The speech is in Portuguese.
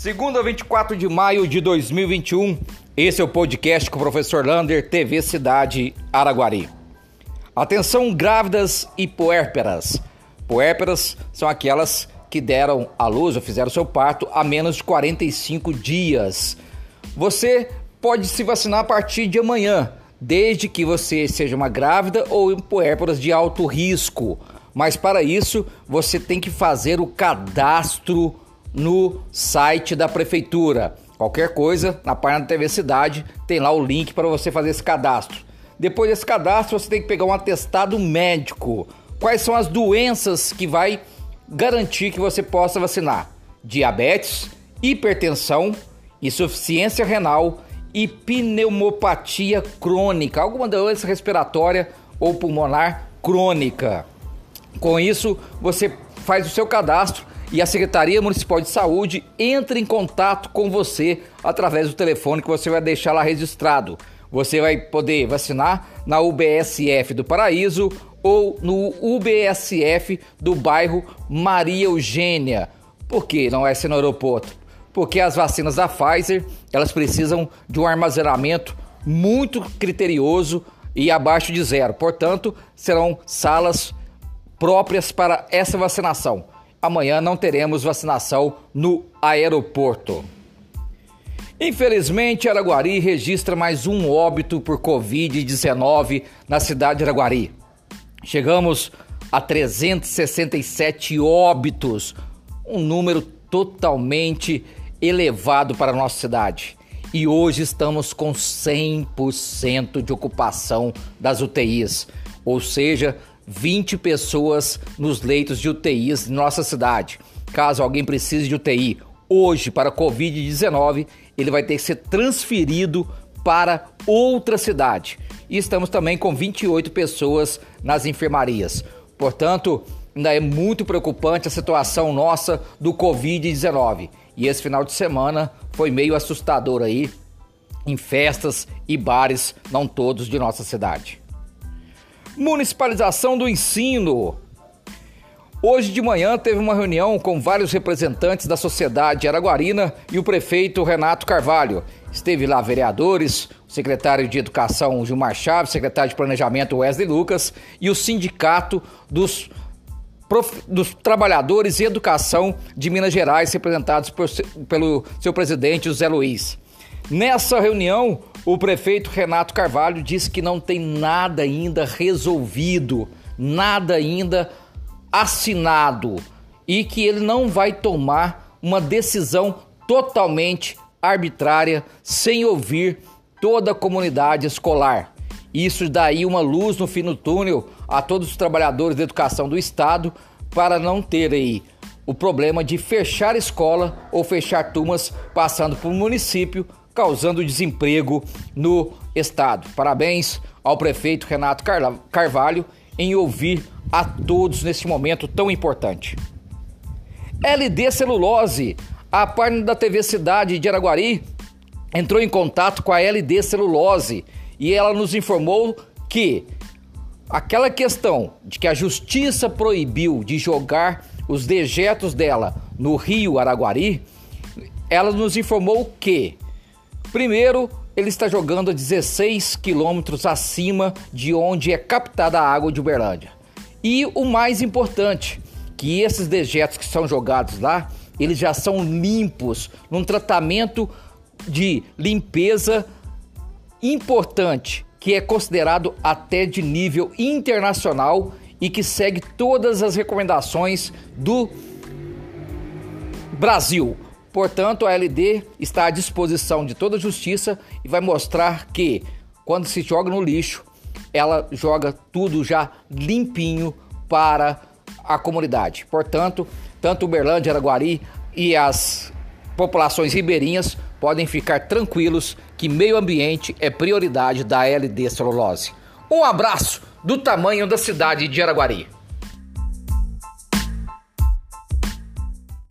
Segunda, 24 de maio de 2021, esse é o podcast com o professor Lander, TV Cidade Araguari. Atenção grávidas e puérperas. Puérperas são aquelas que deram à luz ou fizeram seu parto há menos de 45 dias. Você pode se vacinar a partir de amanhã, desde que você seja uma grávida ou em puérperas de alto risco. Mas para isso, você tem que fazer o cadastro no site da prefeitura. Qualquer coisa, na página da TV Cidade, tem lá o link para você fazer esse cadastro. Depois desse cadastro, você tem que pegar um atestado médico. Quais são as doenças que vai garantir que você possa vacinar? Diabetes, hipertensão, insuficiência renal e pneumopatia crônica, alguma doença respiratória ou pulmonar crônica. Com isso, você faz o seu cadastro e a Secretaria Municipal de Saúde entra em contato com você através do telefone que você vai deixar lá registrado. Você vai poder vacinar na UBSF do Paraíso ou no UBSF do bairro Maria Eugênia. Por que não é ser no aeroporto? Porque as vacinas da Pfizer, elas precisam de um armazenamento muito criterioso e abaixo de zero. Portanto, serão salas próprias para essa vacinação amanhã não teremos vacinação no aeroporto. Infelizmente, Araguari registra mais um óbito por Covid-19 na cidade de Araguari. Chegamos a 367 óbitos, um número totalmente elevado para a nossa cidade. E hoje estamos com 100% de ocupação das UTIs, ou seja, 20 pessoas nos leitos de UTIs em nossa cidade. Caso alguém precise de UTI hoje para Covid-19, ele vai ter que ser transferido para outra cidade. E estamos também com 28 pessoas nas enfermarias. Portanto, ainda é muito preocupante a situação nossa do Covid-19. E esse final de semana foi meio assustador aí em festas e bares, não todos de nossa cidade. Municipalização do ensino. Hoje de manhã teve uma reunião com vários representantes da sociedade araguarina e o prefeito Renato Carvalho. Esteve lá vereadores, o secretário de Educação Gilmar Chaves, secretário de Planejamento Wesley Lucas e o sindicato dos, prof... dos trabalhadores e educação de Minas Gerais, representados por... pelo seu presidente José Luiz. Nessa reunião, o prefeito Renato Carvalho disse que não tem nada ainda resolvido, nada ainda assinado e que ele não vai tomar uma decisão totalmente arbitrária sem ouvir toda a comunidade escolar. Isso daí uma luz no fim do túnel a todos os trabalhadores da educação do estado para não ter aí o problema de fechar escola ou fechar turmas passando por um município causando desemprego no estado. Parabéns ao prefeito Renato Carvalho em ouvir a todos nesse momento tão importante. LD Celulose, a página da TV Cidade de Araguari entrou em contato com a LD Celulose e ela nos informou que aquela questão de que a justiça proibiu de jogar os dejetos dela no rio Araguari, ela nos informou que Primeiro, ele está jogando a 16 quilômetros acima de onde é captada a água de Uberlândia. E o mais importante, que esses dejetos que são jogados lá, eles já são limpos num tratamento de limpeza importante, que é considerado até de nível internacional e que segue todas as recomendações do Brasil. Portanto, a LD está à disposição de toda a justiça e vai mostrar que quando se joga no lixo, ela joga tudo já limpinho para a comunidade. Portanto, tanto Uberlândia, Araguari e as populações ribeirinhas podem ficar tranquilos que meio ambiente é prioridade da LD Celulose. Um abraço do tamanho da cidade de Araguari.